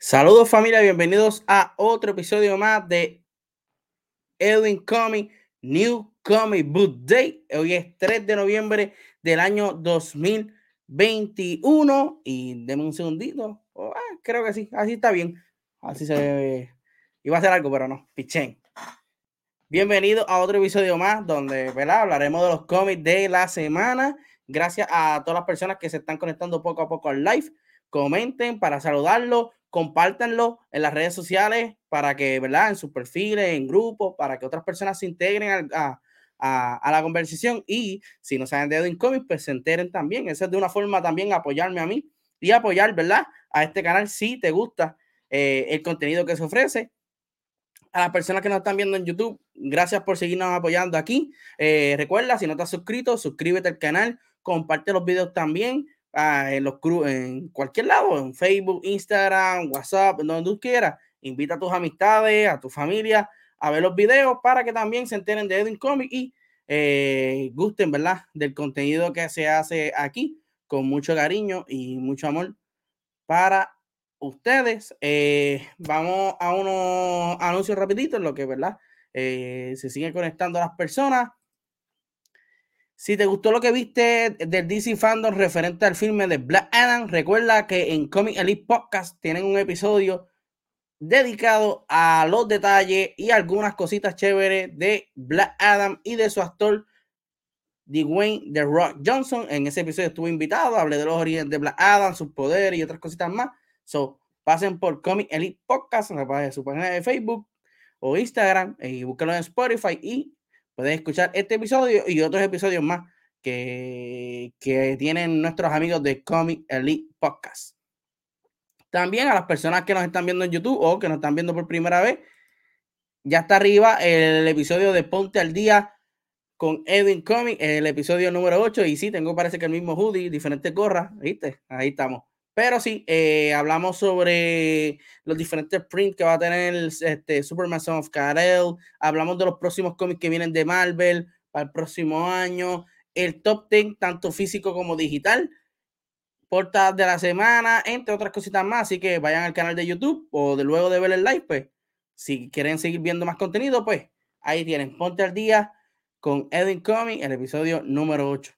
Saludos familia, bienvenidos a otro episodio más de Edwin Comic New Comic Book Day. Hoy es 3 de noviembre del año 2021 y denme un segundito. Oh, ah, creo que sí, así está bien. Así se ve. Iba a ser algo, pero no, pichén. Bienvenido a otro episodio más donde ¿verdad? hablaremos de los cómics de la semana. Gracias a todas las personas que se están conectando poco a poco al live. Comenten para saludarlos compártanlo en las redes sociales para que, ¿verdad? En sus perfiles, en grupos, para que otras personas se integren a, la conversación y si no saben de Edwin Comics, pues se enteren también. Esa es de una forma también apoyarme a mí y apoyar, ¿verdad? A este canal si te gusta eh, el contenido que se ofrece. A las personas que nos están viendo en YouTube, gracias por seguirnos apoyando aquí. Eh, recuerda, si no te has suscrito, suscríbete al canal, comparte los videos también Ah, en, los, en cualquier lado, en Facebook, Instagram, WhatsApp, donde tú quieras. Invita a tus amistades, a tu familia a ver los videos para que también se enteren de Edwin Comic y eh, gusten, ¿verdad? Del contenido que se hace aquí con mucho cariño y mucho amor para ustedes. Eh, vamos a unos anuncios rapiditos, lo que, ¿verdad? Eh, se siguen conectando las personas. Si te gustó lo que viste del DC Fandom referente al filme de Black Adam, recuerda que en Comic Elite Podcast tienen un episodio dedicado a los detalles y algunas cositas chéveres de Black Adam y de su actor Dwayne The Rock Johnson. En ese episodio estuve invitado, hablé de los orígenes de Black Adam, sus poderes y otras cositas más. So, pasen por Comic Elite Podcast, en su página de Facebook o Instagram y búsquenlo en Spotify y Puedes escuchar este episodio y otros episodios más que, que tienen nuestros amigos de Comic Elite Podcast. También a las personas que nos están viendo en YouTube o que nos están viendo por primera vez, ya está arriba el episodio de Ponte al Día con Edwin Comic, el episodio número 8. Y sí, tengo parece que el mismo hoodie, diferente gorra, ¿viste? Ahí estamos. Pero sí, eh, hablamos sobre los diferentes prints que va a tener este, Superman Son of Karel. Hablamos de los próximos cómics que vienen de Marvel para el próximo año. El top 10, tanto físico como digital. Portadas de la semana, entre otras cositas más. Así que vayan al canal de YouTube o de luego de ver el live, pues. Si quieren seguir viendo más contenido, pues ahí tienen. Ponte al día con Edwin Comics, el episodio número 8.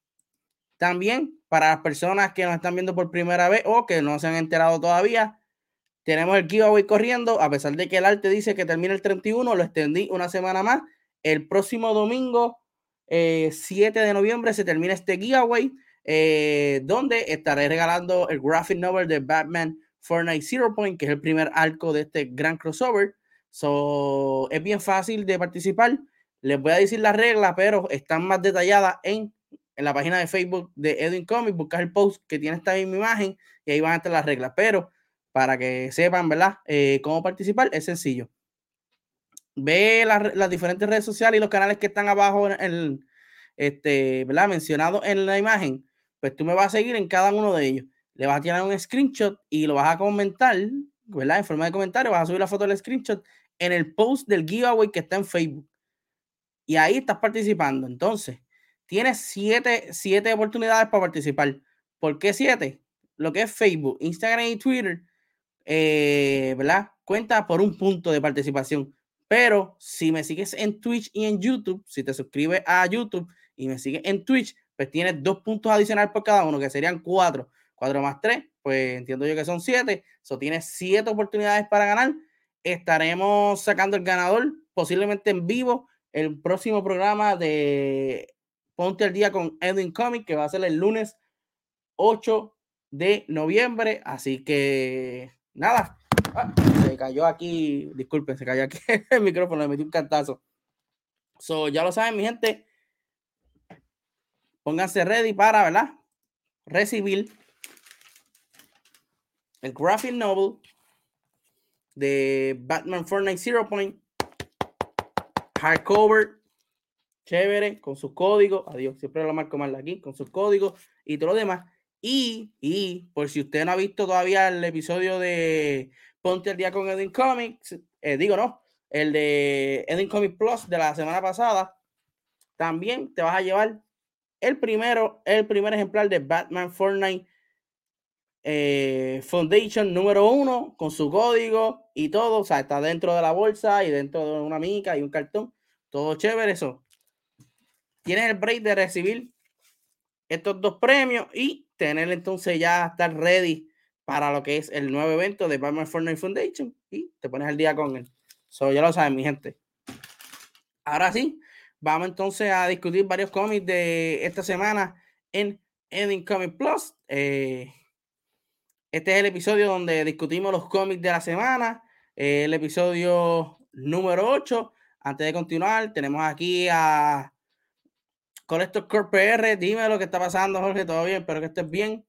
También para las personas que nos están viendo por primera vez o que no se han enterado todavía, tenemos el giveaway corriendo. A pesar de que el arte dice que termina el 31, lo extendí una semana más. El próximo domingo, 7 eh, de noviembre, se termina este giveaway, eh, donde estaré regalando el graphic novel de Batman Fortnite Zero Point, que es el primer arco de este gran crossover. So, es bien fácil de participar. Les voy a decir las reglas, pero están más detalladas en en la página de Facebook de Edwin Comics, buscar el post que tiene esta misma imagen y ahí van a estar las reglas. Pero para que sepan, ¿verdad? Eh, cómo participar es sencillo. Ve las diferentes redes sociales y los canales que están abajo en el, este, ¿verdad? Mencionado en la imagen. Pues tú me vas a seguir en cada uno de ellos. Le vas a tirar un screenshot y lo vas a comentar, ¿verdad? En forma de comentario, vas a subir la foto del screenshot en el post del giveaway que está en Facebook. Y ahí estás participando. Entonces, Tienes siete, oportunidades para participar. ¿Por qué siete? Lo que es Facebook, Instagram y Twitter, eh, ¿verdad? Cuenta por un punto de participación. Pero si me sigues en Twitch y en YouTube, si te suscribes a YouTube y me sigues en Twitch, pues tienes dos puntos adicionales por cada uno, que serían cuatro. Cuatro más tres, pues entiendo yo que son siete. Eso tienes siete oportunidades para ganar. Estaremos sacando el ganador, posiblemente en vivo, el próximo programa de Ponte al día con Edwin Comic, que va a ser el lunes 8 de noviembre. Así que nada, ah, se cayó aquí, disculpen, se cayó aquí el micrófono, le metí un cantazo. So, ya lo saben, mi gente. Pónganse ready para, ¿verdad? recibir el graphic novel de Batman Fortnite Zero Point hardcover chévere con sus códigos adiós siempre lo marco mal aquí con sus códigos y todo lo demás y, y por si usted no ha visto todavía el episodio de Ponte el día con Edwin Comics eh, digo no el de Edwin Comics Plus de la semana pasada también te vas a llevar el primero el primer ejemplar de Batman Fortnite eh, Foundation número uno con su código y todo, o sea, está dentro de la bolsa y dentro de una mica y un cartón, todo chévere eso. Tienes el break de recibir estos dos premios y tener entonces ya estar ready para lo que es el nuevo evento de Batman Fortnite Foundation y te pones al día con él. Eso ya lo saben, mi gente. Ahora sí, vamos entonces a discutir varios cómics de esta semana en Ending Comic Plus. Eh, este es el episodio donde discutimos los cómics de la semana, el episodio número 8. Antes de continuar, tenemos aquí a Collector Corp PR. Dime lo que está pasando, Jorge. Todo bien, espero que estés bien.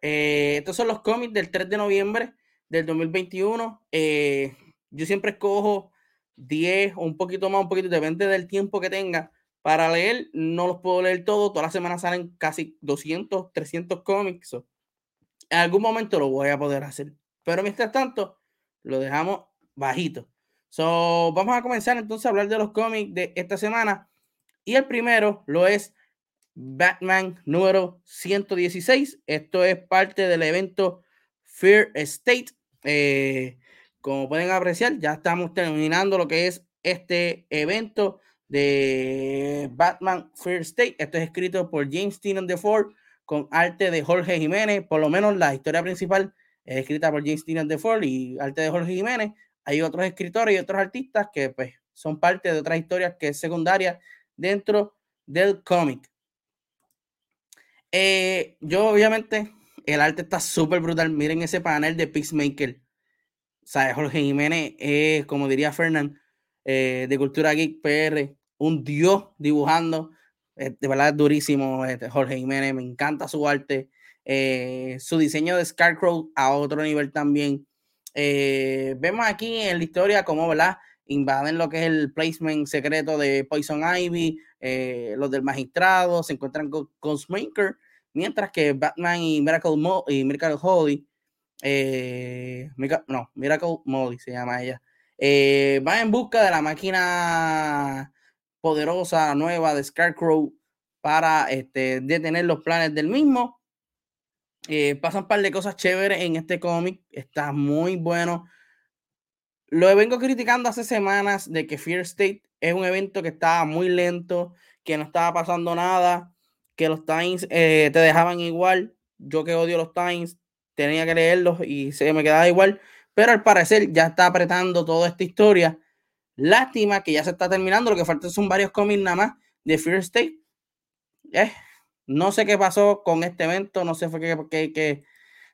Eh, estos son los cómics del 3 de noviembre del 2021. Eh, yo siempre escojo 10 o un poquito más, un poquito, depende del tiempo que tenga para leer. No los puedo leer todos. Todas las semanas salen casi 200, 300 cómics en algún momento lo voy a poder hacer. Pero mientras tanto, lo dejamos bajito. So, vamos a comenzar entonces a hablar de los cómics de esta semana. Y el primero lo es Batman número 116. Esto es parte del evento Fear State. Eh, como pueden apreciar, ya estamos terminando lo que es este evento de Batman Fear State. Esto es escrito por James Tynion Ford con arte de Jorge Jiménez, por lo menos la historia principal es escrita por James Tynion de Ford y arte de Jorge Jiménez. Hay otros escritores y otros artistas que pues, son parte de otras historias que es secundaria dentro del cómic. Eh, yo obviamente, el arte está súper brutal. Miren ese panel de Peacemaker. O Jorge Jiménez es, como diría Fernán, eh, de Cultura Geek PR, un dios dibujando eh, de verdad durísimo. Este, Jorge Jiménez, me encanta su arte. Su diseño de Scarecrow a otro nivel también. Vemos aquí en la historia cómo, ¿verdad? Invaden lo que es el placement secreto de Poison Ivy, los del magistrado, se encuentran con Ghostmaker, mientras que Batman y Miracle, Mo y Miracle Holly, no, Miracle Molly se llama ella, van en busca de la máquina poderosa nueva de Scarecrow para este, detener los planes del mismo. Eh, pasan un par de cosas chéveres en este cómic. Está muy bueno. Lo vengo criticando hace semanas de que Fear State es un evento que estaba muy lento, que no estaba pasando nada, que los Times eh, te dejaban igual. Yo que odio los Times, tenía que leerlos y se me quedaba igual. Pero al parecer ya está apretando toda esta historia Lástima que ya se está terminando, lo que falta son varios cómics nada más de Fear State. Eh, no sé qué pasó con este evento, no sé que, que,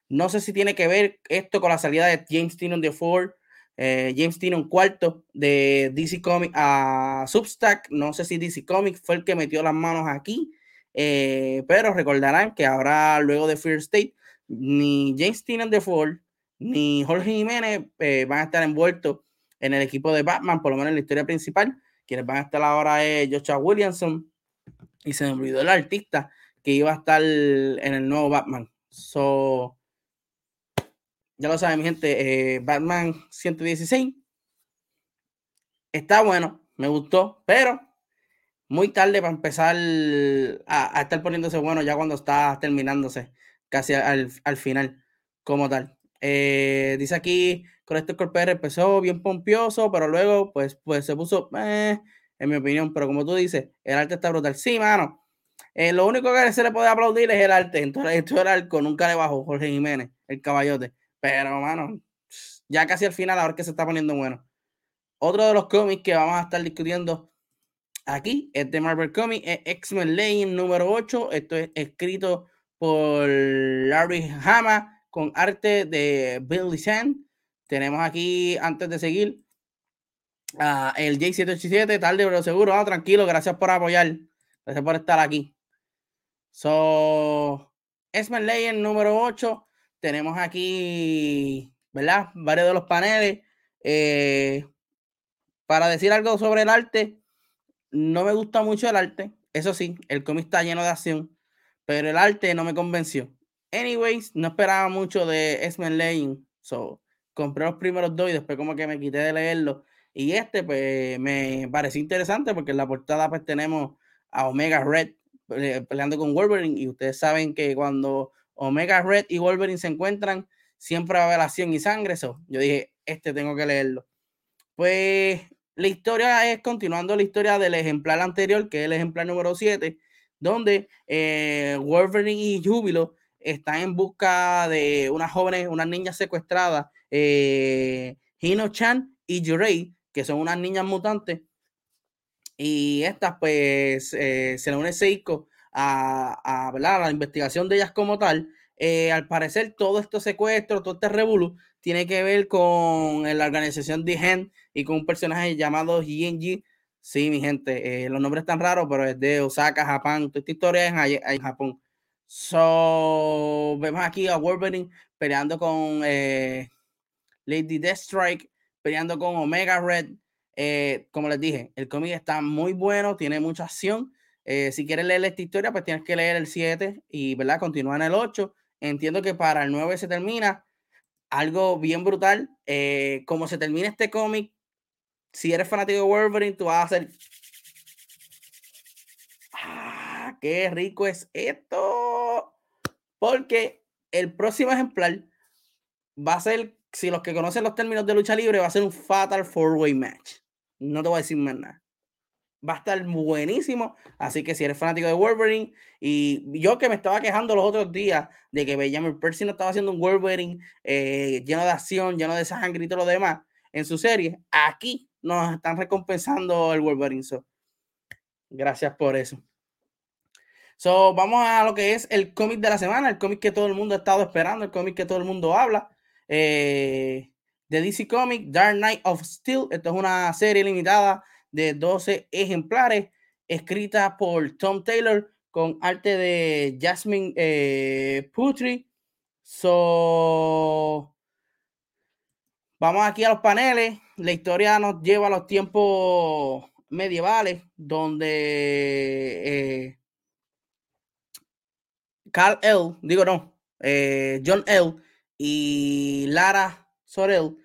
no sé si tiene que ver esto con la salida de James Tynion de Ford, eh, James Tynion cuarto de DC Comics a Substack, no sé si DC Comics fue el que metió las manos aquí, eh, pero recordarán que ahora luego de Fear State ni James Tynion de Ford ni Jorge Jiménez van a estar envueltos en el equipo de Batman, por lo menos en la historia principal. Quienes van a estar ahora es Joshua Williamson y se me olvidó el artista que iba a estar en el nuevo Batman. So, ya lo saben, mi gente, eh, Batman 116 está bueno, me gustó, pero muy tarde para empezar a, estar poniéndose bueno ya cuando está terminándose casi al, al final como tal. Eh, dice aquí, este PR empezó bien pompioso, pero luego pues, pues se puso, eh, en mi opinión, pero como tú dices, el arte está brutal. Sí, mano. Eh, lo único que se le puede aplaudir es el arte. Entonces, esto el arco nunca le bajó Jorge Jiménez, el caballote. Pero, mano, ya casi al final, ahora que se está poniendo bueno. Otro de los cómics que vamos a estar discutiendo aquí es de Marvel Comics, es X-Men Legend número 8. Esto es escrito por Larry Hama con arte de Billy Sand. Tenemos aquí, antes de seguir, el J787, tarde pero seguro. Ah, tranquilo, gracias por apoyar. Gracias por estar aquí. So, X-Men Legend número 8. Tenemos aquí, ¿verdad? Varios de los paneles. Eh, para decir algo sobre el arte, no me gusta mucho el arte. Eso sí, el cómic está lleno de acción, pero el arte no me convenció. Anyways, no esperaba mucho de X-Men. So, compré los primeros dos y después como que me quité de leerlo. Y este, pues, me pareció interesante porque en la portada, pues, tenemos a Omega Red peleando con Wolverine. Y ustedes saben que cuando Omega Red y Wolverine se encuentran, siempre va a haber y sangre. Eso, yo dije, este tengo que leerlo. Pues la historia es continuando la historia del ejemplar anterior, que es el ejemplar número 7, donde eh, Wolverine y Júbilo están en busca de unas jóvenes, unas niñas secuestradas, eh, Hino-chan y Yurei, que son unas niñas mutantes. Y estas, pues, eh, se le une Seiko a, a, la investigación de ellas como tal. Eh, al parecer, todo este secuestro, todo este revuelo, tiene que ver con la organización de y con un personaje llamado Yenji. Sí, mi gente, eh, los nombres están raros, pero es de Osaka, Japón. Toda esta historia es en, Japón. So, vemos aquí a Wolverine peleando con eh, Lady Deathstrike, peleando con Omega Red. Eh, como les dije, el cómic está muy bueno, tiene mucha acción. Si quieres leer esta historia, pues tienes que leer el 7 y, ¿verdad? Continúa en el 8. Entiendo que para el 9 se termina algo bien brutal. Eh, como se termina este cómic, si eres fanático de Wolverine, tú vas a hacer. ¡Ah! ¡Qué rico es esto! Porque el próximo ejemplar va a ser, si los que conocen los términos de lucha libre, va a ser un Fatal Four Way Match. No te voy a decir más nada va a estar buenísimo. Así que si eres fanático de Wolverine, y yo que me estaba quejando los otros días de que Benjamin Percy no estaba haciendo un Wolverine eh, lleno de acción, lleno de sangre y todo lo demás en su serie, aquí nos están recompensando el Wolverine. gracias por eso. So, vamos a lo que es el cómic de la semana, el cómic que todo el mundo ha estado esperando, el cómic que todo el mundo habla. Eh, de DC Comics, Dark Knight of Steel. Esto es una serie limitada de 12 ejemplares, escrita por Tom Taylor con arte de Jasmine eh, Putri. So, vamos aquí a los paneles. La historia nos lleva a los tiempos medievales, donde eh, Carl L., digo no, eh, John L. y Lara Sorel,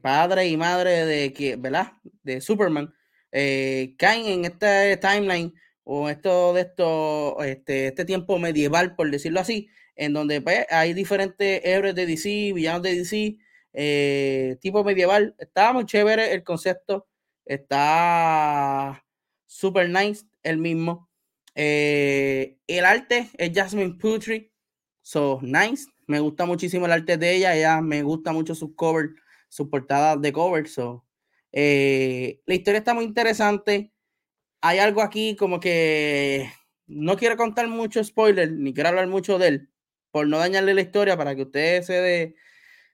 padre y madre de, ¿verdad? de Superman, eh, caen en este timeline o esto de esto, este, este tiempo medieval, por decirlo así, en donde pues, hay diferentes héroes de DC, villanos de DC, eh, tipo medieval. Está muy chévere el concepto, está super nice el mismo. Eh, el arte es Jasmine Putri, so nice. Me gusta muchísimo el arte de ella, ella me gusta mucho sus covers, sus portadas de cover, so eh, la historia está muy interesante. Hay algo aquí como que no quiero contar mucho spoiler, ni quiero hablar mucho de él, por no dañarle la historia para que ustedes se,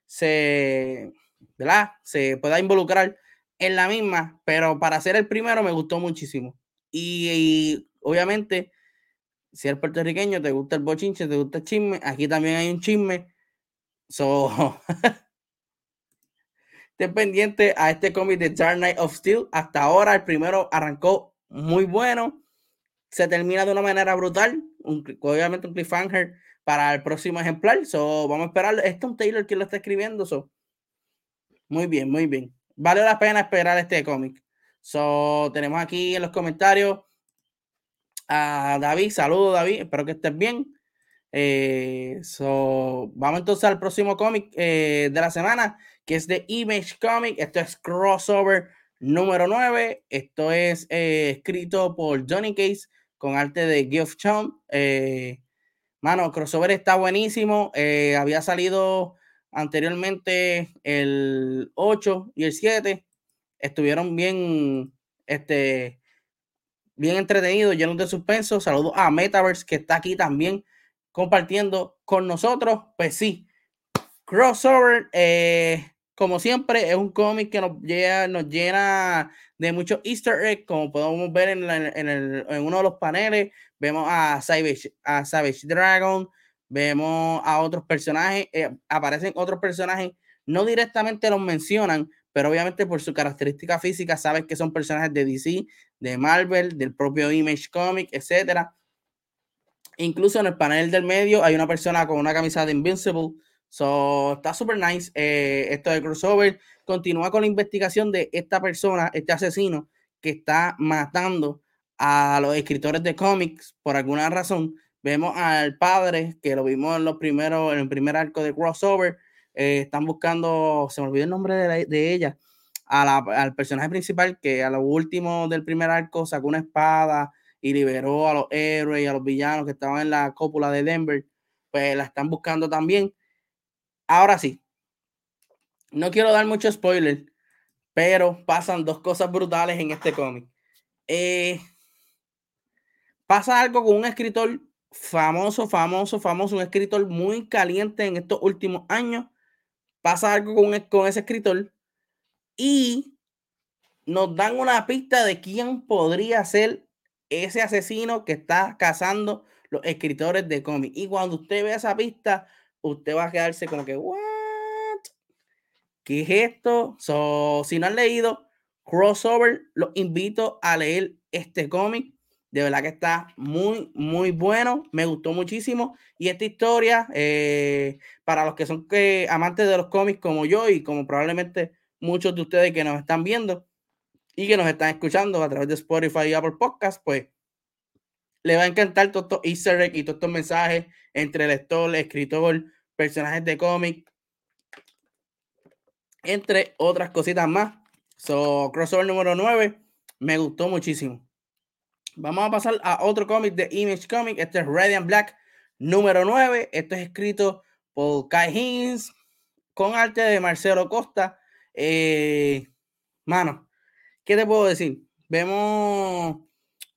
se, ¿verdad? se pueda involucrar en la misma, pero para ser el primero me gustó muchísimo. Y, obviamente, si eres puertorriqueño, te gusta el bochinche, te gusta el chisme, aquí también hay un chisme. So, Estén pendiente a este cómic de Dark Knight of Steel. Hasta ahora el primero arrancó muy bueno. Se termina de una manera brutal. obviamente un cliffhanger para el próximo ejemplar. So, vamos a esperar. Este es un Taylor quien lo está escribiendo. So. Muy bien, muy bien. Vale la pena esperar este cómic. So, tenemos aquí en los comentarios a David. Saludos, David. Espero que estés bien. Eh, so, vamos entonces al próximo cómic eh, de la semana que es de Image Comic. Esto es crossover número 9. Esto es eh, escrito por Johnny Case con arte de Geoff Chong. Eh, mano, crossover está buenísimo. Eh, había salido anteriormente el 8 y el 7. Estuvieron bien, este, bien entretenidos, llenos de suspenso. Saludos a Metaverse que está aquí también compartiendo con nosotros. Pues sí, crossover. Eh, como siempre, es un cómic que nos, llena de muchos easter eggs, como podemos ver en, uno de los paneles. Vemos a Savage, a Savage Dragon, vemos a otros personajes, eh, aparecen otros personajes, no directamente los mencionan, pero obviamente por su característica física sabes que son personajes de DC, de Marvel, del propio Image Comic, etcétera. Incluso en el panel del medio hay una persona con una camisa de Invincible. So, está super nice. Eh, esto de crossover continúa con la investigación de esta persona, este asesino que está matando a los escritores de cómics por alguna razón. Vemos al padre, que lo vimos en los primeros, en el primer arco de crossover. Eh, están buscando, se me olvidó el nombre de, ella, al personaje principal que a lo último del primer arco sacó una espada y liberó a los héroes y a los villanos que estaban en la cópula de Denver. Pues la están buscando también. Ahora sí, no quiero dar mucho spoiler, pero pasan dos cosas brutales en este cómic. Eh, pasa algo con un escritor famoso, famoso, famoso, un escritor muy caliente en estos últimos años. Pasa algo con, e, con ese escritor y nos dan una pista de quién podría ser ese asesino que está cazando los escritores de cómics. Y cuando usted ve esa pista, usted va a quedarse como que, ¿what? ¿Qué es esto? So, si no han leído Crossover, los invito a leer este cómic. De verdad que está muy, muy bueno. Me gustó muchísimo. Y esta historia, eh, para los que son que, amantes de los cómics como yo y como probablemente muchos de ustedes que nos están viendo y que nos están escuchando a través de Spotify y Apple Podcast, pues le va a encantar todos estos easter eggs y todos estos mensajes entre lector, escritor, personajes de cómic, entre otras cositas más. So, crossover número 9, me gustó muchísimo. Vamos a pasar a otro cómic de Image Comic. Este es Radiant Black número 9. Esto es escrito por Kai Higgins con arte de Marcelo Costa. Eh, mano, ¿qué te puedo decir? Vemos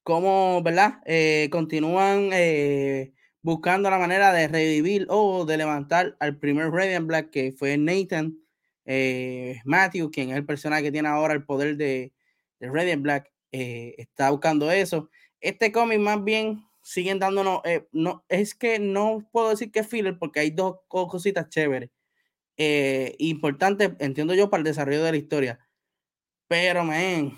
cómo, ¿verdad? Eh, continúan eh, buscando la manera de revivir o de levantar al primer Radiant Black que fue Nathan eh, Matthew, quien es el personaje que tiene ahora el poder de, de Radiant Black, eh, está buscando eso. Este cómic más bien siguen dándonos, eh, no, es que no puedo decir que es filler porque hay dos cositas chéveres. importante, entiendo yo, para el desarrollo de la historia. Pero, man,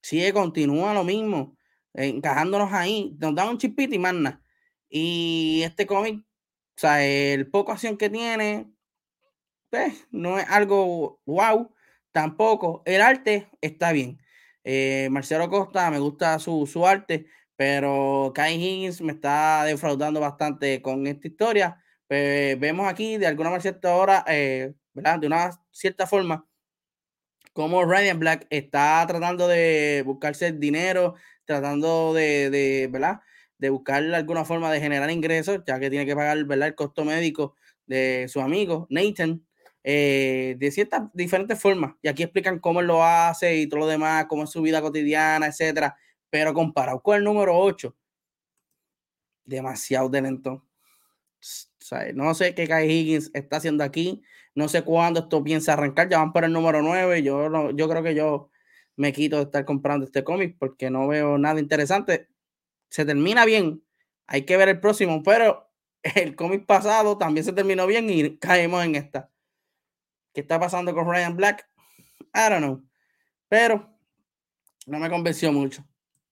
sigue, continúa lo mismo, encajándonos ahí, nos da un chipito y más Y este cómic, o sea, el poco acción que tiene, pues, no es algo wow, tampoco. El arte está bien. Eh, Marcelo Costa, me gusta su, su, arte, pero Kai Higgins me está defraudando bastante con esta historia. Pues, vemos aquí de alguna manera ahora, eh, ¿verdad? De una cierta forma, como Ryan Black está tratando de buscarse dinero, tratando de, de, ¿verdad? De buscar alguna forma de generar ingresos, ya que tiene que pagar, ¿verdad? El costo médico de su amigo Nathan. Eh, de ciertas diferentes formas. Y aquí explican cómo él lo hace y todo lo demás, cómo es su vida cotidiana, etcétera. Pero comparado con el número 8, demasiado de lento. no sé qué Kai Higgins está haciendo aquí. No sé cuándo esto piensa arrancar. Ya van por el número 9. Yo, yo creo que yo me quito de estar comprando este cómic porque no veo nada interesante. Se termina bien. Hay que ver el próximo, pero el cómic pasado también se terminó bien y caemos en esta. ¿Qué está pasando con Ryan Black? I don't know. Pero no me convenció mucho.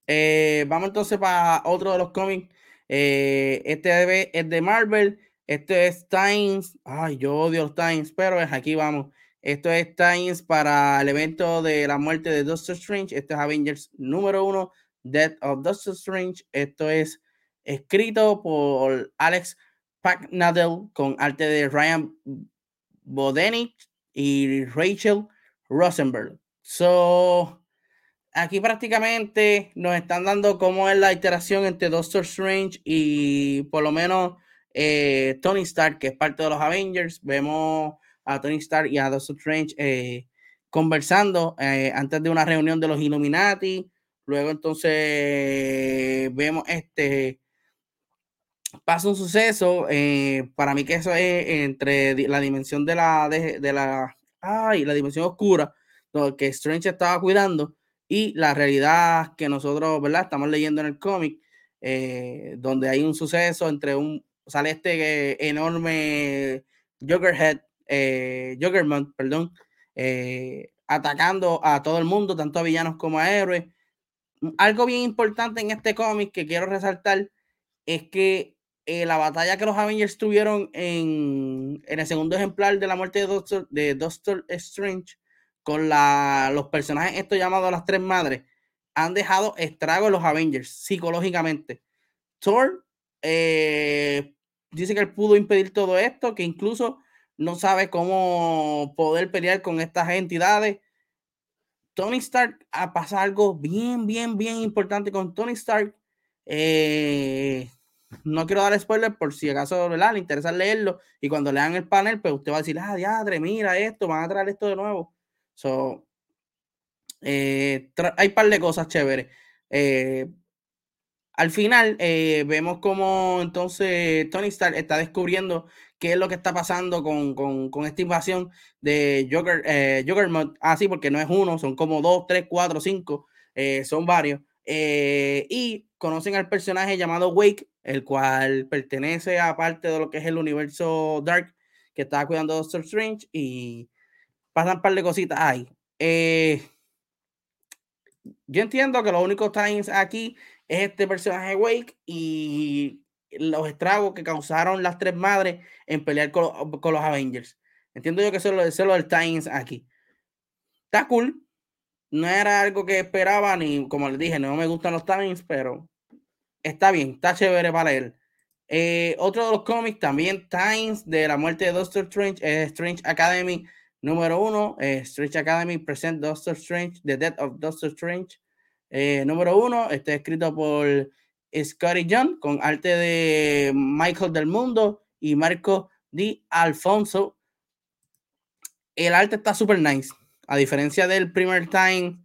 Eh, vamos entonces para otro de los cómics. Eh, este es de Marvel. Este es Times. Ay, yo odio los Times, pero es aquí vamos. Esto es Times para el evento de la muerte de Doctor Strange. Este es Avengers número uno, Death of Doctor Strange. Esto es escrito por Alex Packnadel con arte de Ryan Bodenik y Rachel Rosenberg. So, aquí prácticamente nos están dando cómo es la iteración entre Doctor Strange y por lo menos eh, Tony Stark, que es parte de los Avengers. Vemos a Tony Stark y a Doctor Strange eh, conversando eh, antes de una reunión de los Illuminati. Luego entonces vemos este pasa un suceso, eh, para mí que eso es entre la dimensión de la, de, la, ay, la dimensión oscura, que Strange estaba cuidando, y la realidad que nosotros, ¿verdad? Estamos leyendo en el cómic, eh, donde hay un suceso entre un, sale este enorme Jokerhead, eh, Jokerman, perdón, atacando a todo el mundo, tanto a villanos como a héroes. Algo bien importante en este cómic que quiero resaltar es que eh, la batalla que los Avengers tuvieron en, en, el segundo ejemplar de la muerte de Doctor, de Doctor Strange con la, los personajes estos llamados las tres madres han dejado estrago en los Avengers psicológicamente. Thor eh, dice que él pudo impedir todo esto, que incluso no sabe cómo poder pelear con estas entidades. Tony Stark ha pasado algo bien, bien, bien importante con Tony Stark. Eh, no quiero dar spoiler por si acaso le interesa leerlo y cuando lean el panel, pues usted va a decir, ah, diadre, mira esto, van a traer esto de nuevo. So, eh, hay un par de cosas chéveres. Eh, al final eh, vemos como entonces Tony Stark está descubriendo qué es lo que está pasando con, con, esta invasión de Joker, eh, Juggernaut. Ah, sí, porque no es uno, son como dos, tres, cuatro, cinco, son varios. y conocen al personaje llamado Wake, el cual pertenece a parte de lo que es el universo Dark que estaba cuidando a Doctor Strange y pasan un par de cositas ahí. Eh, yo entiendo que los únicos times aquí es este personaje Wake y los estragos que causaron las tres madres en pelear con, los Avengers. Entiendo yo que eso es lo del Times aquí. Está cool. No era algo que esperaba, ni como les dije, no me gustan los Times, pero está bien, está chévere para él. Eh, otro de los cómics también, Times, de la muerte de Doctor Strange, Strange Academy número uno, eh, Strange Academy present Doctor Strange, The Death of Doctor Strange. Número uno, está escrito por Scotty John, con arte de Michael del Mundo y Marco Di Alfonso. El arte está super nice. A diferencia del primer time,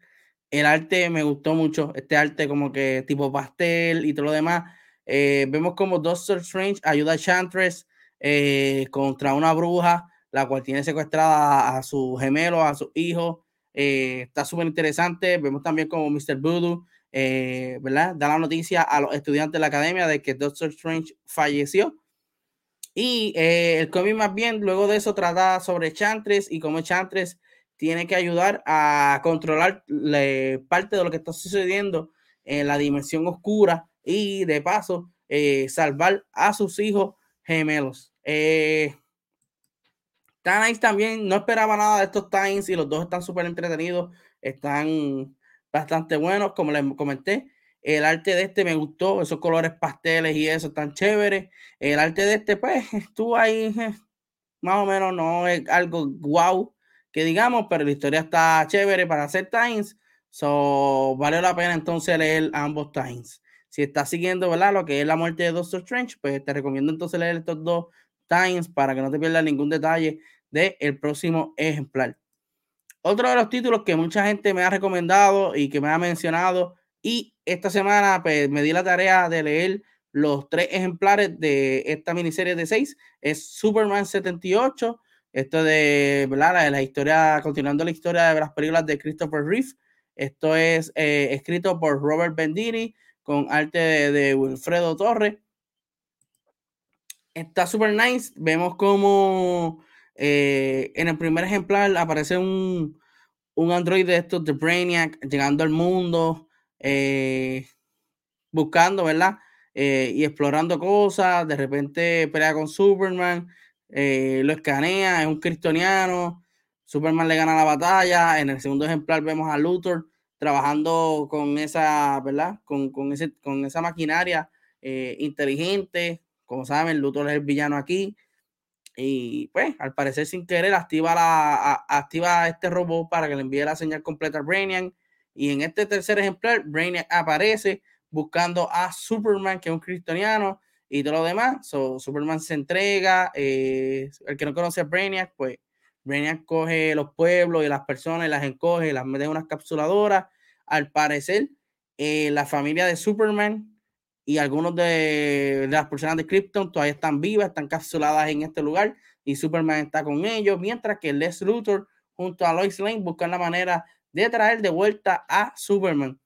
el arte me gustó mucho, este arte como que tipo pastel y todo lo demás. Eh, vemos como Doctor Strange ayuda a Chantress eh, contra una bruja, la cual tiene secuestrada a, su gemelo, a su hijo. Eh, está súper interesante. Vemos también como Mr. Voodoo, ¿verdad? Da la noticia a los estudiantes de la academia de que Doctor Strange falleció. Y el cómic más bien, luego de eso, trata sobre Chantress y cómo Chantress tiene que ayudar a controlar parte de lo que está sucediendo en la dimensión oscura y de paso eh, salvar a sus hijos gemelos. Eh, también no esperaba nada de estos Times y los dos están súper entretenidos, están bastante buenos, como les comenté. El arte de este me gustó, esos colores pasteles y eso están chéveres. El arte de este, pues, estuvo ahí, eh, más o menos, no es algo wow, que digamos, pero la historia está chévere para hacer Times. So, vale la pena entonces leer ambos Times. Si estás siguiendo, ¿verdad? Lo que es la muerte de Doctor Strange, pues te recomiendo entonces leer estos dos Times para que no te pierdas ningún detalle del el próximo ejemplar. Otro de los títulos que mucha gente me ha recomendado y que me ha mencionado, y esta semana pues, me di la tarea de leer los tres ejemplares de esta miniserie de seis, es Superman 78, esto de, ¿verdad? La, historia, continuando la historia de las películas de Christopher Reeve. Esto es eh, escrito por Robert Bendini con arte de, Wilfredo Torres. Está super nice. Vemos como eh, en el primer ejemplar aparece un, un android de estos de Brainiac llegando al mundo, eh, buscando, ¿verdad? y explorando cosas. De repente pelea con Superman eh, lo escanea, es un cristoniano, Superman le gana la batalla, en el segundo ejemplar vemos a Luthor trabajando con esa, ¿verdad? Con, con, ese, con esa maquinaria eh, inteligente, como saben, Luthor es el villano aquí, y pues al parecer sin querer activa, la, activa este robot para que le envíe la señal completa a Brainiac, y en este tercer ejemplar, Brainiac aparece buscando a Superman, que es un cristoniano, y todo lo demás. Superman se entrega. Eh, el que no conoce a Brainiac, pues Brainiac coge los pueblos y las personas y las encoge, las mete en unas capsuladoras. Al parecer, eh, la familia de Superman y algunos de, las personas de Krypton todavía están vivas, están capsuladas en este lugar y Superman está con ellos, mientras que Les Luthor junto a Lois Lane buscan la manera de traer de vuelta a Superman.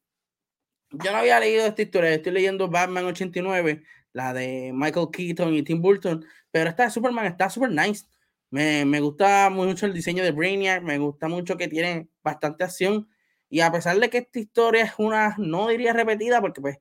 Yo no había leído esta historia, estoy leyendo Batman 89 la de Michael Keaton y Tim Burton, pero esta de Superman está súper nice. Me, me, gusta mucho el diseño de Brainiac, me gusta mucho que tiene bastante acción. Y a pesar de que esta historia es una, no diría repetida, porque pues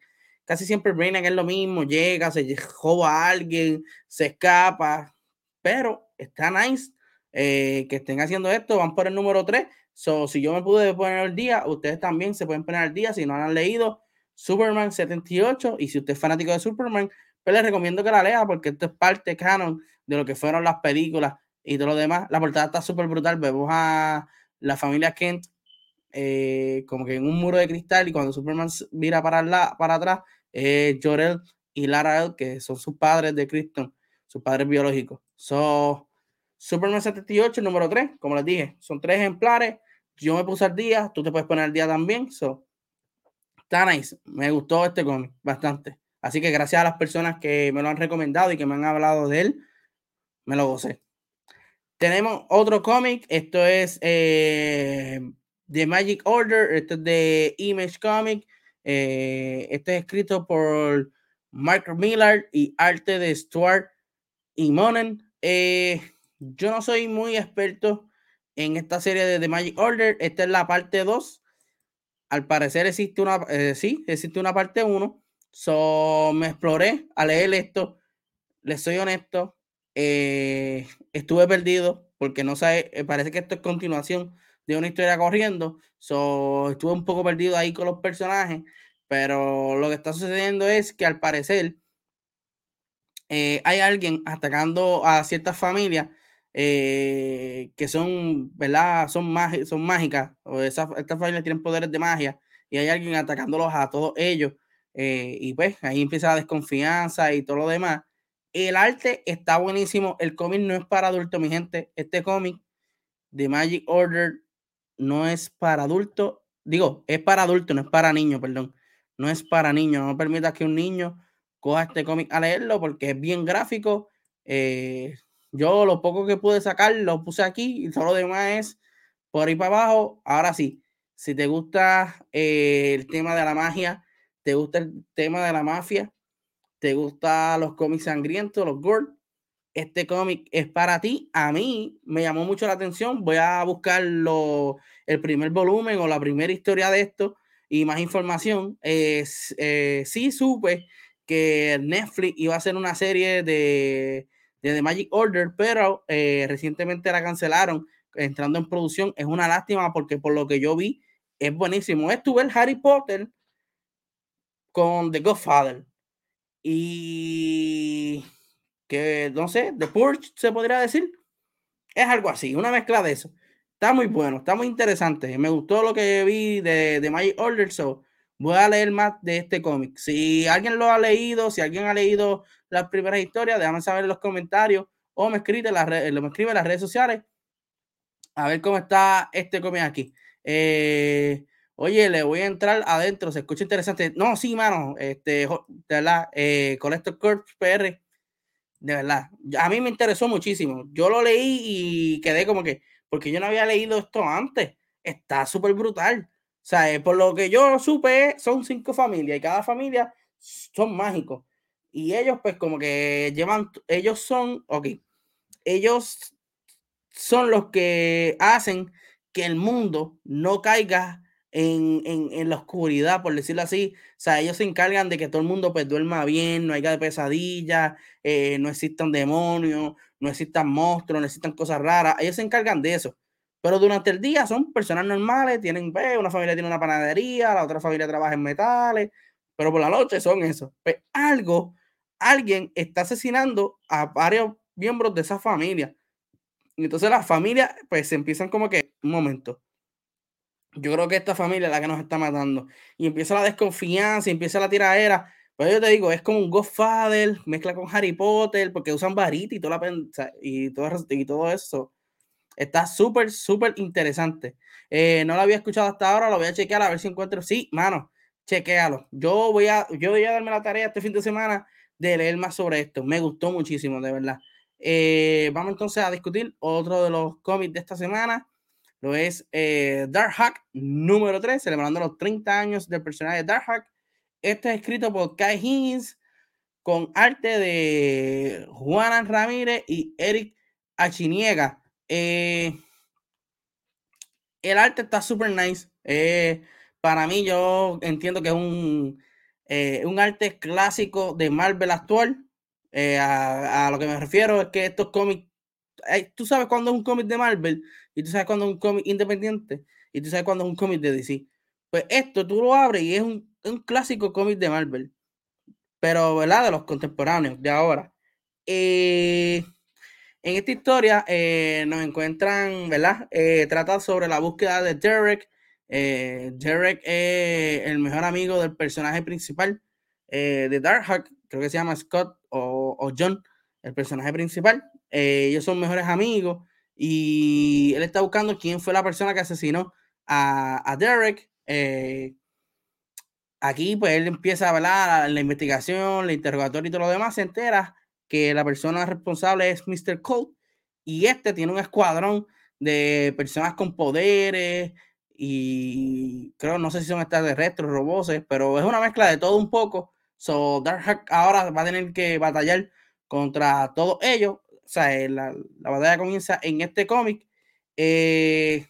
casi siempre Brainiac es lo mismo, llega, se joba a alguien, se escapa, pero está nice eh, que estén haciendo esto, van por el número 3. So, si yo me pude poner al día, ustedes también se pueden poner al día si no han leído Superman 78. Y si usted es fanático de Superman, pues les recomiendo que la lea porque esto es parte canon de lo que fueron las películas y todo lo demás. La portada está súper brutal. Vemos a la familia Kent eh, como que en un muro de cristal y cuando Superman mira para, la, para atrás, eh, Jorel y Lara que son sus padres de Krypton, sus padres biológicos. So, Superman 78, número 3, como les dije, son tres ejemplares. Yo me puse al día, tú te puedes poner al día también. So, está. Me gustó este cómic bastante. Así que gracias a las personas que me lo han recomendado y que me han hablado de él, me lo gocé. Tenemos otro cómic. Esto es eh, The Magic Order. Esto es de Image Comic. Eh, este es escrito por Mark Millard y arte de Stuart y Monen. Eh, yo no soy muy experto en esta serie de The Magic Order. Esta es la parte 2. Al parecer existe una, eh, sí, existe una parte 1. So, me exploré a leer esto. Les soy honesto. Eh, estuve perdido porque no eh, parece que esto es continuación de una historia corriendo. So, estuve un poco perdido ahí con los personajes. Pero lo que está sucediendo es que al parecer hay alguien atacando a ciertas familias eh, que son, ¿verdad? Son, son mágicas, o esas, estas familias tienen poderes de magia, y hay alguien atacándolos a todos ellos, eh, y pues ahí empieza la desconfianza y todo lo demás. El arte está buenísimo, el cómic no es para adultos, mi gente, este cómic de Magic Order no es para adultos, digo, es para adultos, no es para niños, perdón, no es para niños, no permita que un niño coja este cómic a leerlo porque es bien gráfico, eh, yo lo poco que pude sacar lo puse aquí y todo lo demás es por ahí para abajo. Ahora sí, si te gusta eh, el tema de la magia, te gusta el tema de la mafia, te gusta los cómics sangrientos, los gore, este cómic es para ti. A mí me llamó mucho la atención. Voy a buscar el primer volumen o la primera historia de esto y más información. Eh, sí supe que Netflix iba a hacer una serie de de The Magic Order, pero eh, recientemente la cancelaron entrando en producción. Es una lástima porque por lo que yo vi es buenísimo. Estuve el Harry Potter con The Godfather y que no sé, The Purge se podría decir. Es algo así, una mezcla de eso. Está muy bueno, está muy interesante. Me gustó lo que vi de, The Magic Order, so voy a leer más de este cómic. Si alguien lo ha leído, si alguien ha leído las primeras historias, déjame saber en los comentarios o me escribe en las, me escribe en las redes sociales a ver cómo está este cómic aquí. Eh, oye, le voy a entrar adentro, se escucha interesante. No, sí, mano, este, de verdad, eh, Collector Corp PR, de verdad, a mí me interesó muchísimo. Yo lo leí y quedé como que, porque yo no había leído esto antes, está súper brutal. O sea, eh, por lo que yo supe, son cinco familias y cada familia son mágicos. Y ellos, pues, como que llevan, ellos son, ok, ellos son los que hacen que el mundo no caiga en, en, la oscuridad, por decirlo así. O sea, ellos se encargan de que todo el mundo pues duerma bien, no haya pesadillas, eh, no existan demonios, no existan monstruos, no existan cosas raras. Ellos se encargan de eso. Pero durante el día son personas normales, tienen, pues, una familia tiene una panadería, la otra familia trabaja en metales, pero por la noche son eso. Pues algo, alguien está asesinando a varios miembros de esa familia. Y entonces las familias, pues se empiezan como que, un momento, yo creo que esta familia es la que nos está matando. Y empieza la desconfianza, empieza la tiradera. Pues yo te digo, es como un Godfather, mezcla con Harry Potter, porque usan varita y, toda la, y, todo, y todo eso. Está súper, súper interesante. Eh, no lo había escuchado hasta ahora, lo voy a chequear a ver si encuentro. Sí, mano, chequealo. Yo voy a, yo voy a darme la tarea este fin de semana de leer más sobre esto. Me gustó muchísimo, de verdad. Eh, vamos entonces a discutir otro de los cómics de esta semana. Lo es eh, Dark Hack número 3, celebrando los 30 años del personaje de Dark Hack. Este es escrito por Kai Higgins, con arte de Juana Ramírez y Eric Achiniega. Eh, el arte está súper nice. Eh, para mí, yo entiendo que es un, eh, un arte clásico de Marvel actual. A, lo que me refiero es que estos cómics, tú sabes cuándo es un cómic de Marvel y tú sabes cuándo es un cómic independiente y tú sabes cuándo es un cómic de DC. Pues esto tú lo abres y es un, un clásico cómic de Marvel pero, ¿verdad? De los contemporáneos de ahora. Eh, en esta historia eh, nos encuentran, ¿verdad? Eh, trata sobre la búsqueda de Derek. Derek es el mejor amigo del personaje principal de Darkhawk, creo que se llama Scott o, John, el personaje principal. ellos son mejores amigos y él está buscando quién fue la persona que asesinó a, a Derek aquí pues él empieza a hablar la investigación, la interrogatorio y todo lo demás, se entera que la persona responsable es Mr. Colt y este tiene un escuadrón de personas con poderes y creo, no sé si son extraterrestres, robots, pero es una mezcla de todo un poco. So Dark ahora va a tener que batallar contra todos ellos. Sea, la, la batalla comienza en este cómic. Eh,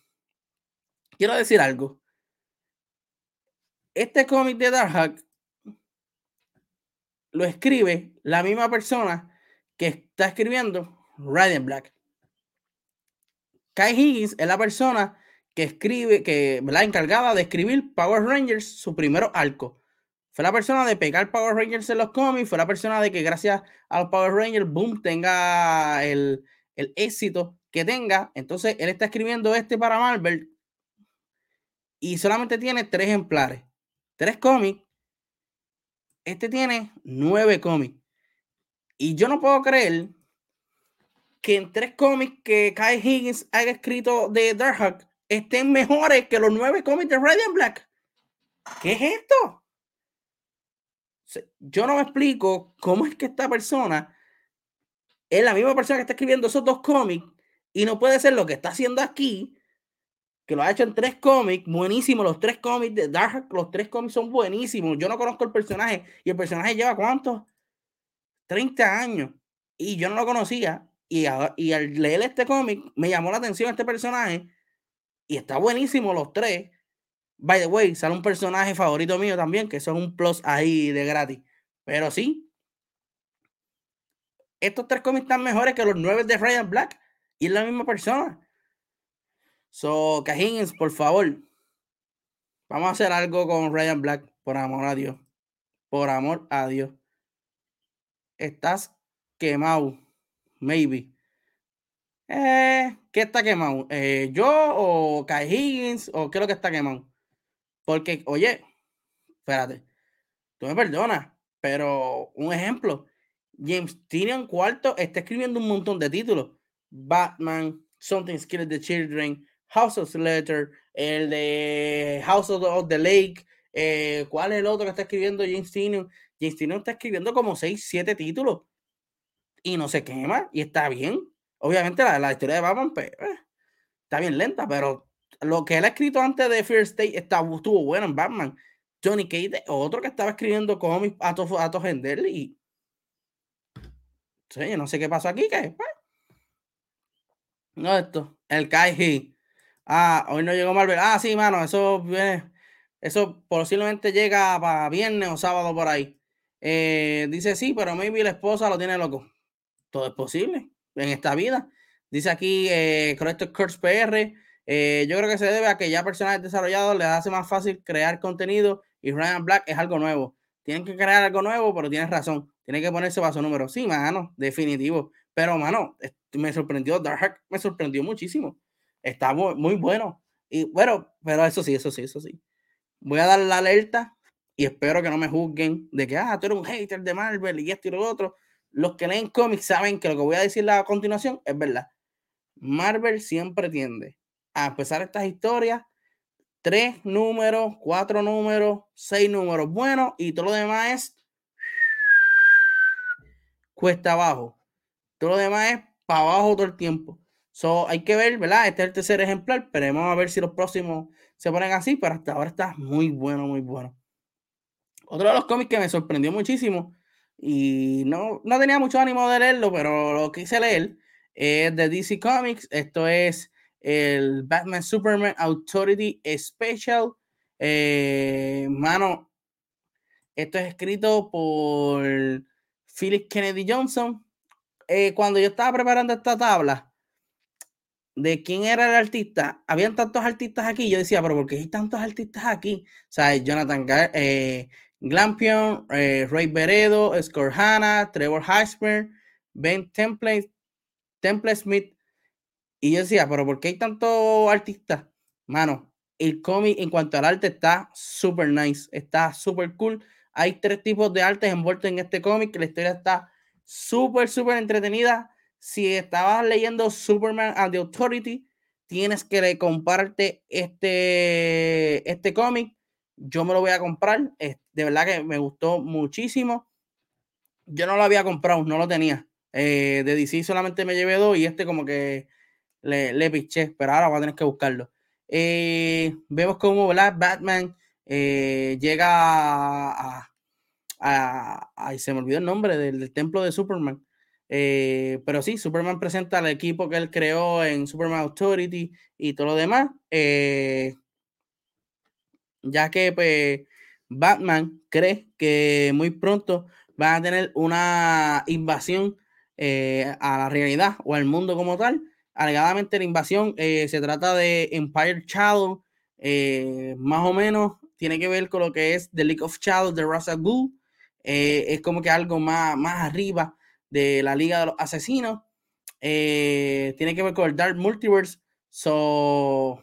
quiero decir algo este cómic de Darkhawk lo escribe la misma persona que está escribiendo Radiant Black. Kai Higgins es la persona que escribe, que la encargada de escribir Power Rangers, su primer arco. Fue la persona de pegar Power Rangers en los cómics, fue la persona de que gracias a los Power Rangers, boom, tenga el, éxito que tenga. Entonces, él está escribiendo este para Marvel y solamente tiene tres ejemplares tres cómics. Este tiene nueve cómics. Y yo no puedo creer que en tres cómics que Kai Higgins haya escrito de Darkhawk estén mejores que los nueve cómics de Radiant Black. ¿Qué es esto? Yo no me explico cómo es que esta persona es la misma persona que está escribiendo esos dos cómics y no puede ser lo que está haciendo aquí que lo ha hecho en tres cómics, buenísimos, los tres cómics de Dark, los tres cómics son buenísimos. Yo no conozco el personaje y el personaje lleva cuántos? 30 años y yo no lo conocía y, y al leer este cómic me llamó la atención este personaje y está buenísimo los tres. By the way, sale un personaje favorito mío también, que son un plus ahí de gratis. Pero sí, estos tres cómics están mejores que los nueve de Ryan Black y es la misma persona. So, Cajins, por favor, vamos a hacer algo con Ryan Black, por amor a Dios. Por amor a Dios. Estás quemado, maybe. Eh, ¿Qué está quemado? Eh, ¿Yo o Kai Higgins? ¿O qué es lo que está quemado? Porque, oye, espérate, tú me perdonas, pero un ejemplo, James Tynion cuarto está escribiendo un montón de títulos. Batman, Something Skilled the Children, House of Letter, el de House of the, Lake. Eh, ¿Cuál es el otro que está escribiendo James Tynion? James Tynion está escribiendo como 6, 7 títulos y no se quema y está bien. Obviamente la, historia de Batman pues, eh, está bien lenta, pero lo que él ha escrito antes de Fear State está, estuvo bueno en Batman. Johnny Cage, otro que estaba escribiendo cómics a to, a y sí, no sé qué pasó aquí, que pues, no esto, el Kai Ah, hoy no llegó Marvel. Ah, sí, mano, eso viene. Eso posiblemente llega para viernes o sábado por ahí. Eh, dice sí, pero maybe la esposa lo tiene loco. Todo es posible en esta vida. Dice aquí, eh, esto es PR. Eh, yo creo que se debe a que ya personajes desarrollados les hace más fácil crear contenido y Ryan Black es algo nuevo. Tienen que crear algo nuevo, pero tienes razón. Tienen que ponerse bajo número. Sí, mano, definitivo. Pero, mano, me sorprendió. Dark me sorprendió muchísimo. Está muy, bueno. Y bueno, pero eso sí, eso sí, eso sí. Voy a dar la alerta y espero que no me juzguen de que, ah, tú eres un hater de Marvel y esto y lo otro. Los que leen cómics saben que lo que voy a decir a continuación es verdad. Marvel siempre tiende a empezar estas historias, tres números, cuatro números, seis números buenos y todo lo demás es cuesta abajo. Todo lo demás es para abajo todo el tiempo. So, hay que ver, ¿verdad? Este es el tercer ejemplar, pero vamos a ver si los próximos se ponen así, pero hasta ahora está muy bueno, muy bueno. Otro de los cómics que me sorprendió muchísimo, y no, no tenía mucho ánimo de leerlo, pero lo quise leer. Es de DC Comics. Esto es el Batman Superman Authority Special. Eh, mano, esto es escrito por Philip Kennedy Johnson. Eh, cuando yo estaba preparando esta tabla de quién era el artista, habían tantos artistas aquí. Yo decía, pero ¿por qué hay tantos artistas aquí? O sea, Jonathan eh, Glampion, eh, Ray Beredo, Scott Hanna, Trevor Heismer, Ben Temple, Temple Smith. Y yo decía, pero ¿por qué hay tantos artistas? Mano, el cómic en cuanto al arte está súper nice, está súper cool. Hay tres tipos de artes envueltos en este cómic, la historia está súper, súper entretenida. Si estabas leyendo Superman and the Authority, tienes que comprarte este, este cómic. Yo me lo voy a comprar. De verdad que me gustó muchísimo. Yo no lo había comprado, no lo tenía. Eh, de DC solamente me llevé dos y este como que le, le piché, pero ahora voy a tener que buscarlo. Eh, vemos Black Batman eh, llega a, a, se me olvidó el nombre del, templo de Superman. Eh, pero sí, Superman presenta al equipo que él creó en Superman Authority y todo lo demás. ya que pues, Batman cree que muy pronto van a tener una invasión a la realidad o al mundo como tal alegadamente la invasión eh, se trata de Empire Shadow, eh, más o menos tiene que ver con lo que es The League of Shadows de Ra's al eh, es como que algo más, más arriba de la Liga de los Asesinos. tiene que ver con el Dark Multiverse. So,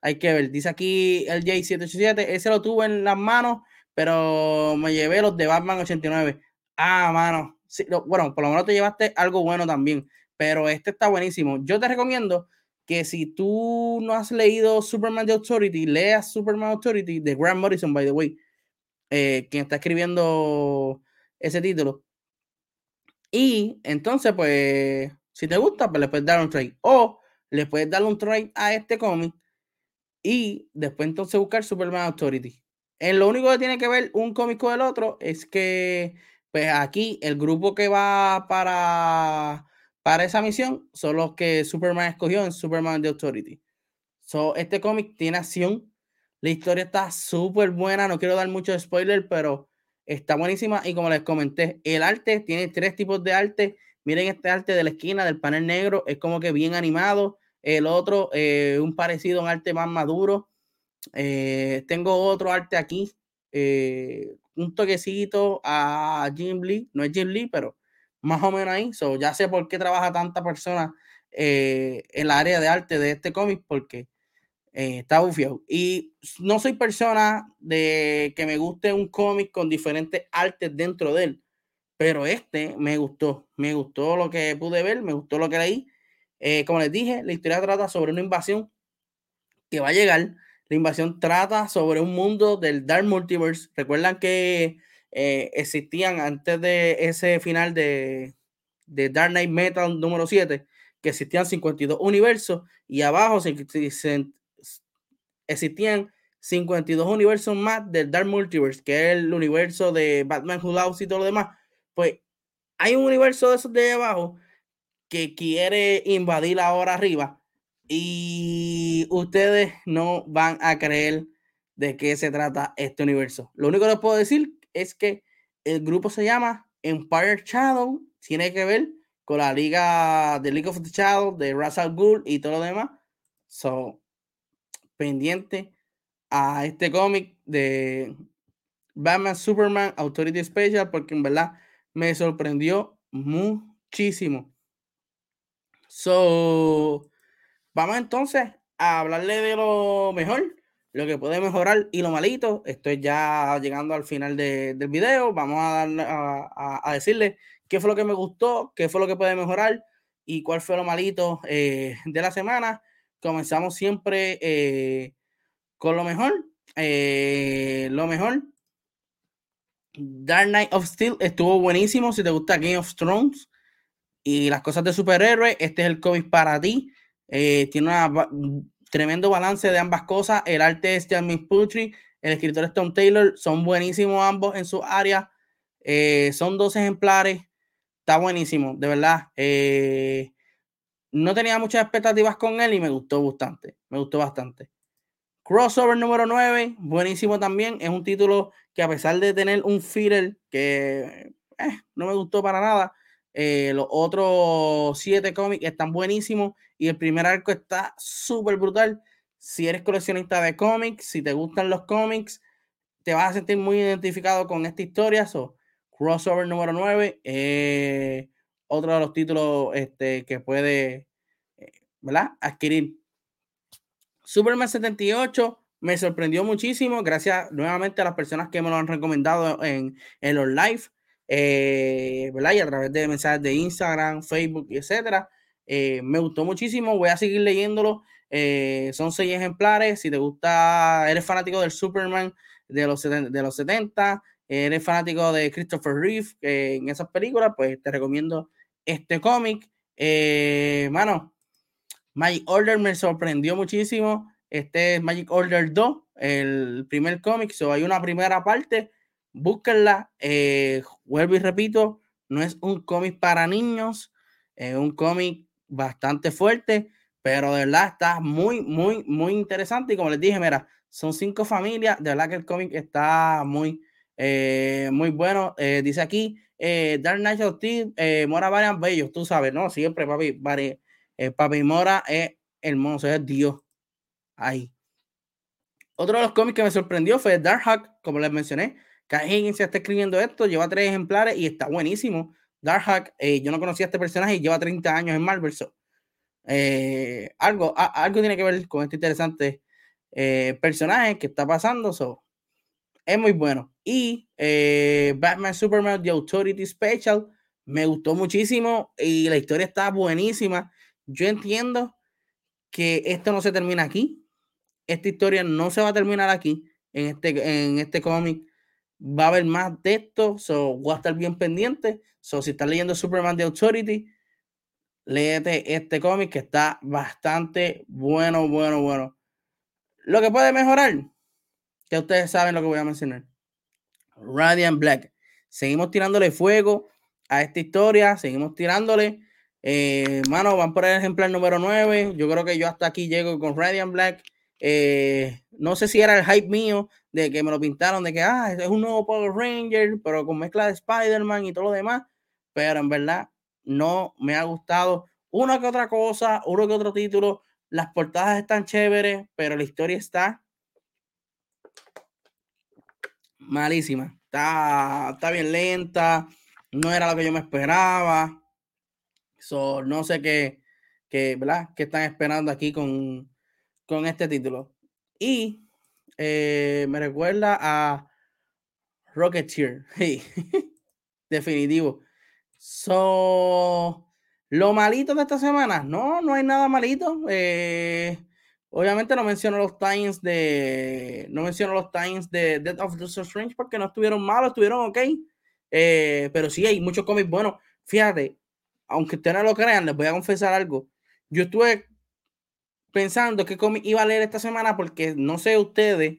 hay que ver. Dice aquí el J787. Ese lo tuve en las manos, pero me llevé los de Batman 89. Ah, mano. bueno, por lo menos te llevaste algo bueno también pero este está buenísimo. Yo te recomiendo que si tú no has leído Superman The Authority, leas Superman Authority de Grant Morrison, by the way, eh, quien está escribiendo ese título. Y entonces, pues, si te gusta, pues le puedes dar un trade. O le puedes dar un trade a este cómic y después entonces buscar Superman Authority. En lo único que tiene que ver un cómic con el otro es que, pues aquí el grupo que va para para esa misión son los que Superman escogió en Superman The Authority. So, este cómic tiene acción. La historia está súper buena. No quiero dar mucho spoiler, pero está buenísima. Y como les comenté, el arte tiene tres tipos de arte. Miren este arte de la esquina del panel negro. Es como que bien animado. El otro, eh, un parecido, un arte más maduro. Eh, tengo otro arte aquí. Eh, un toquecito a Jim Lee. No es Jim Lee, pero más o menos ahí. So, ya sé por qué trabaja tanta persona eh, en la área de arte de este cómic, porque eh, está bufiado. Y no soy persona de que me guste un cómic con diferentes artes dentro de él, pero este me gustó. Me gustó lo que pude ver, me gustó lo que leí. Eh, como les dije, la historia trata sobre una invasión que va a llegar. La invasión trata sobre un mundo del Dark Multiverse. Recuerdan que eh, existían antes de ese final de, de Dark Knight Metal número 7, que existían 52 universos y abajo se, existían 52 universos más del Dark Multiverse, que es el universo de Batman Who Loves y todo lo demás. Pues hay un universo de esos de abajo que quiere invadir ahora arriba y ustedes no van a creer de qué se trata este universo. Lo único que les puedo decir es que el grupo se llama Empire Shadow, tiene que ver con la liga de League of the Shadow, de Russell Gould y todo lo demás. So, pendiente a este cómic de Batman Superman Authority Special, porque en verdad me sorprendió muchísimo. So, vamos entonces a hablarle de lo mejor lo que puede mejorar y lo malito. Estoy ya llegando al final del video. Vamos a, dar, a, decirle qué fue lo que me gustó, qué fue lo que puede mejorar y cuál fue lo malito eh, de la semana. Comenzamos siempre eh, con lo mejor. Eh, lo mejor. Dark Knight of Steel estuvo buenísimo. Si te gusta Game of Thrones y las cosas de superhéroes, este es el cómic para ti. tiene una tremendo balance de ambas cosas. El arte es Jasmine Putri, el escritor es Tom Taylor, son buenísimos ambos en su área. Eh, son dos ejemplares. Está buenísimo, de verdad. Eh, no tenía muchas expectativas con él y me gustó bastante. Me gustó bastante. Crossover número 9, buenísimo también. Es un título que a pesar de tener un filler que eh, no me gustó para nada, eh, los otros siete cómics están buenísimos y el primer arco está súper brutal. Si eres coleccionista de cómics, si te gustan los cómics, te vas a sentir muy identificado con esta historia. So, crossover número 9, eh, otro de los títulos este, que puede eh, adquirir. Superman 78 me sorprendió muchísimo. Gracias nuevamente a las personas que me lo han recomendado en, en los live. Eh. Y a través de mensajes de Instagram, Facebook, etcétera. Eh, me gustó muchísimo, voy a seguir leyéndolo. Eh, son seis ejemplares. Si te gusta, eres fanático del Superman de los, de los 70, eres fanático de Christopher Reeve en esas películas, pues te recomiendo este cómic. mano, Magic Order me sorprendió muchísimo. Este es Magic Order 2, el primer cómic. So, hay una primera parte búsquenla. Eh, vuelvo y repito, no es un cómic para niños, es un cómic bastante fuerte, pero de verdad está muy, muy, muy interesante. Y como les dije, mira, son cinco familias, de verdad que el cómic está muy, eh, muy bueno. Eh, dice aquí, Dark Knight of Mora varias bellos, tú sabes, ¿no? Siempre, papi, papi Mora es hermoso, es Dios. Ahí. Otro de los cómics que me sorprendió fue Dark Hawk, como les mencioné. Kai Higgins está escribiendo esto, lleva tres ejemplares y está buenísimo. Darkhawk, eh, yo no conocía a este personaje y lleva 30 años en Marvel. Eh, algo, algo tiene que ver con este interesante eh, personaje que está pasando. So, es muy bueno. Y Batman Superman The Authority Special me gustó muchísimo y la historia está buenísima. Yo entiendo que esto no se termina aquí. Esta historia no se va a terminar aquí en este, en este cómic va a haber más de esto, so voy a estar bien pendiente. So, si estás leyendo Superman The Authority, léete este cómic que está bastante bueno, bueno, bueno. Lo que puede mejorar, que ustedes saben lo que voy a mencionar. Radiant Black. Seguimos tirándole fuego a esta historia, seguimos tirándole. Eh, mano, van por el ejemplar número 9. Yo creo que yo hasta aquí llego con Radiant Black. Eh, no sé si era el hype mío de que me lo pintaron de que ah, es un nuevo Power Ranger, pero con mezcla de Spider-Man y todo lo demás. Pero en verdad no me ha gustado una que otra cosa, uno que otro título. Las portadas están chéveres, pero la historia está malísima. Está, está bien lenta. No era lo que yo me esperaba. So, no sé qué, qué, ¿verdad? qué están esperando aquí con, con este título. Y eh, me recuerda a Rocketeer. Definitivo. So, lo malito de esta semana, no, no hay nada malito. Eh, obviamente no menciono los times de. No menciono los times de Death of the Strange porque no estuvieron malos, estuvieron ok. Eh, pero sí hay muchos cómics buenos. Fíjate, aunque ustedes no lo crean, les voy a confesar algo. Yo estuve pensando qué cómic iba a leer esta semana porque no sé ustedes,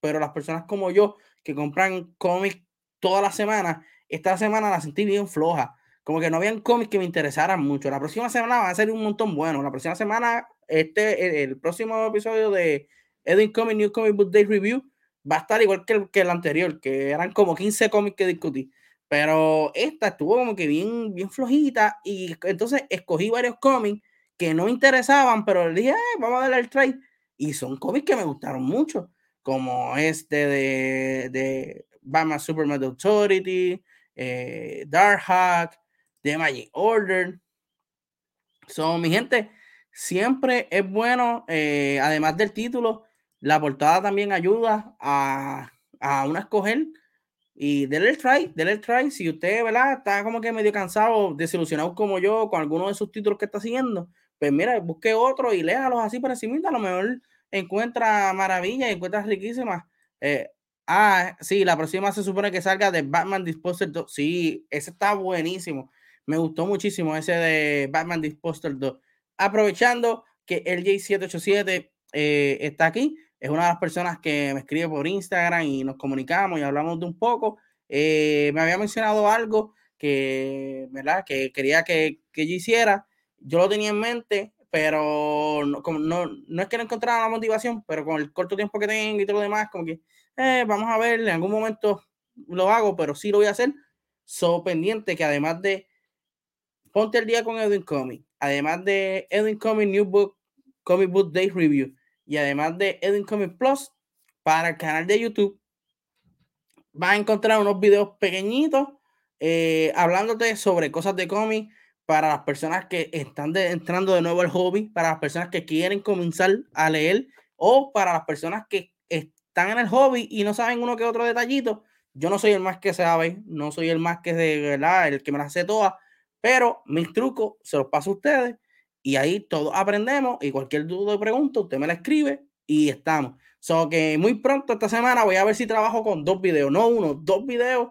pero las personas como yo que compran cómics toda la semana, esta semana la sentí bien floja. Como que no habían cómics que me interesaran mucho. La próxima semana va a ser un montón bueno. La próxima semana, este, el, próximo episodio de Edwin Comic New Comic Book Day Review va a estar igual que el, que el anterior, que eran como 15 cómics que discutí. Pero esta estuvo como que bien, bien flojita y entonces escogí varios cómics que no interesaban, pero le dije, vamos a darle el try. Y son cómics que me gustaron mucho, como este de, de Batman Superman Authority, eh, Dark Hawk, The Magic Order. Son, mi gente, siempre es bueno, eh, además del título, la portada también ayuda a, a uno escoger y denle el try, denle el try. Si usted, ¿verdad? Está como que medio cansado, desilusionado como yo con alguno de sus títulos que está siguiendo, pues mira, busque otro y léalos así por encima, a lo mejor encuentra maravillas encuentra riquísimas. Eh, ah, sí, la próxima se supone que salga de Batman Disposter 2. Sí, ese está buenísimo. Me gustó muchísimo ese de Batman Disposter 2. Aprovechando que el J787 eh, está aquí, es una de las personas que me escribe por Instagram y nos comunicamos y hablamos de un poco. eh, me había mencionado algo que, ¿verdad? que quería que, que yo hiciera. Yo lo tenía en mente, pero no, como no, no es que no encontrara la motivación, pero con el corto tiempo que tengo y todo lo demás, como que eh, vamos a ver, en algún momento lo hago, pero sí lo voy a hacer. So pendiente que además de ponte el día con Edwin Comic, además de Edwin Comic New Book, Comic Book Day Review y además de Edwin Comic Plus, para el canal de YouTube, vas a encontrar unos videos pequeñitos eh, hablándote sobre cosas de cómic para las personas que están entrando de nuevo al hobby, para las personas que quieren comenzar a leer o para las personas que están en el hobby y no saben uno que otro detallito. Yo no soy el más que sabe, no soy el más que de verdad, el que me las hace todas, pero mis trucos se los paso a ustedes y ahí todos aprendemos y cualquier duda o pregunta usted me la escribe y estamos. So que muy pronto esta semana voy a ver si trabajo con dos videos, no uno, dos videos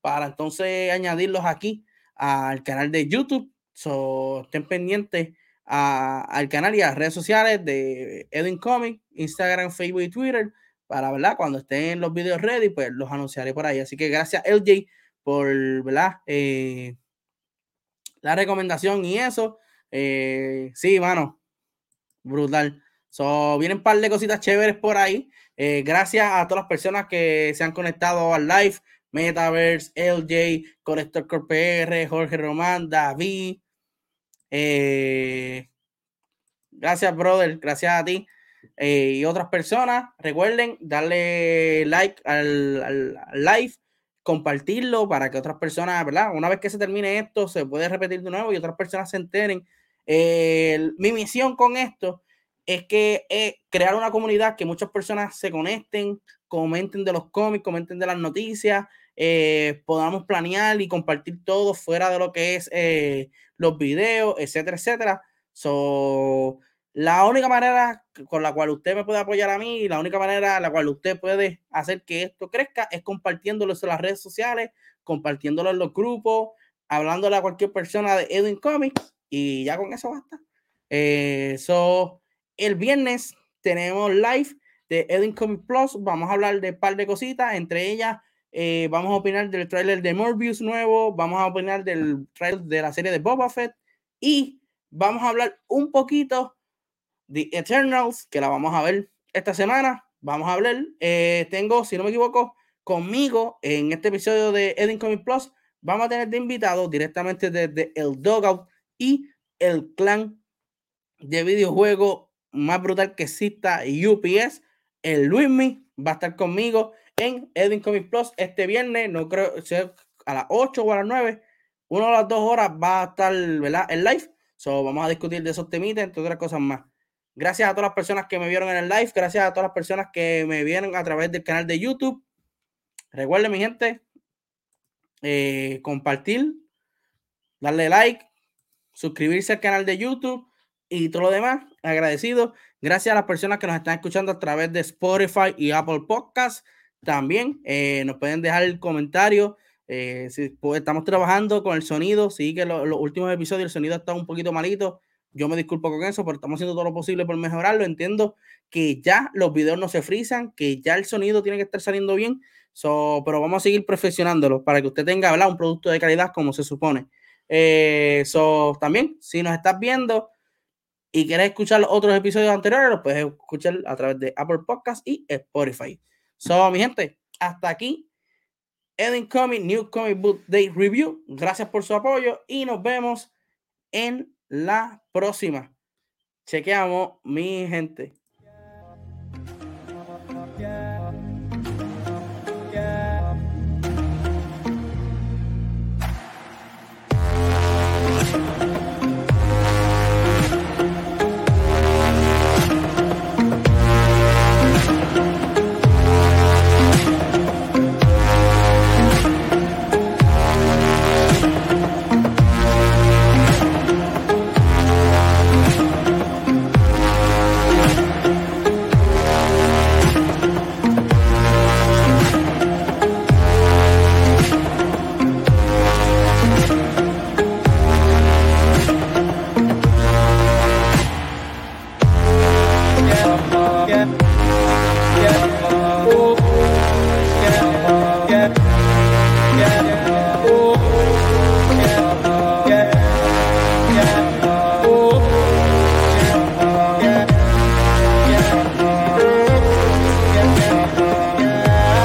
para entonces añadirlos aquí al canal de YouTube So, estén pendientes al canal y a las redes sociales de Edwin Comic, Instagram, Facebook y Twitter, para, ¿verdad? Cuando estén los videos ready, pues los anunciaré por ahí. Así que gracias, LJ, por, ¿verdad? Eh, la recomendación y eso. Eh, sí, mano, brutal. So, vienen un par de cositas chéveres por ahí. Eh, gracias a todas las personas que se han conectado al live. Metaverse, LJ, Conector PR, Jorge Román, David, eh, gracias, brother. Gracias a ti eh, y otras personas. Recuerden darle like al, live, compartirlo para que otras personas, ¿verdad? Una vez que se termine esto, se puede repetir de nuevo y otras personas se enteren. mi misión con esto es que crear una comunidad que muchas personas se conecten, comenten de los cómics, comenten de las noticias, eh, podamos planear y compartir todo fuera de lo que es eh, los videos, etcétera, etcétera. So, la única manera con la cual usted me puede apoyar a mí la única manera la cual usted puede hacer que esto crezca es compartiéndolo en las redes sociales, compartiéndolo en los grupos, hablándole a cualquier persona de Edwin Comics y ya con eso basta. Eh, el viernes tenemos live de Edwin Comics Plus. Vamos a hablar de un par de cositas, entre ellas eh, vamos a opinar del tráiler de Morbius nuevo, vamos a opinar del trailer de la serie de Boba Fett y vamos a hablar un poquito de Eternals, que la vamos a ver esta semana. Vamos a hablar, eh, tengo, si no me equivoco, conmigo en este episodio de Edin Comic Plus, vamos a tener de invitado directamente desde el Dogout y el clan de videojuego más brutal que exista, UPS, el Luismi, va a estar conmigo en Edwin Comics Plus este viernes, no creo, a las 8 o a las 9, una de las dos horas va a estar, ¿verdad? En live. So, vamos a discutir de esos temitas, entre otras cosas más. Gracias a todas las personas que me vieron en el live, gracias a todas las personas que me vieron a través del canal de YouTube. Recuerden, mi gente, eh, compartir, darle like, suscribirse al canal de YouTube y todo lo demás. Agradecido. Gracias a las personas que nos están escuchando a través de Spotify y Apple Podcasts. También eh, nos pueden dejar el comentario. Eh, si, estamos trabajando con el sonido. Sí, que los últimos episodios el sonido está un poquito malito. Yo me disculpo con eso, pero estamos haciendo todo lo posible por mejorarlo. Entiendo que ya los videos no se frisan, que ya el sonido tiene que estar saliendo bien. So, pero vamos a seguir perfeccionándolo para que usted tenga un producto de calidad como se supone. Eh, también, si nos estás viendo y quieres escuchar los otros episodios anteriores, los puedes escuchar a través de Apple Podcast y Spotify. So, mi gente, hasta aquí. Eden Comic New Comic Book Day Review. Gracias por su apoyo y nos vemos en la próxima. Chequeamos, mi gente.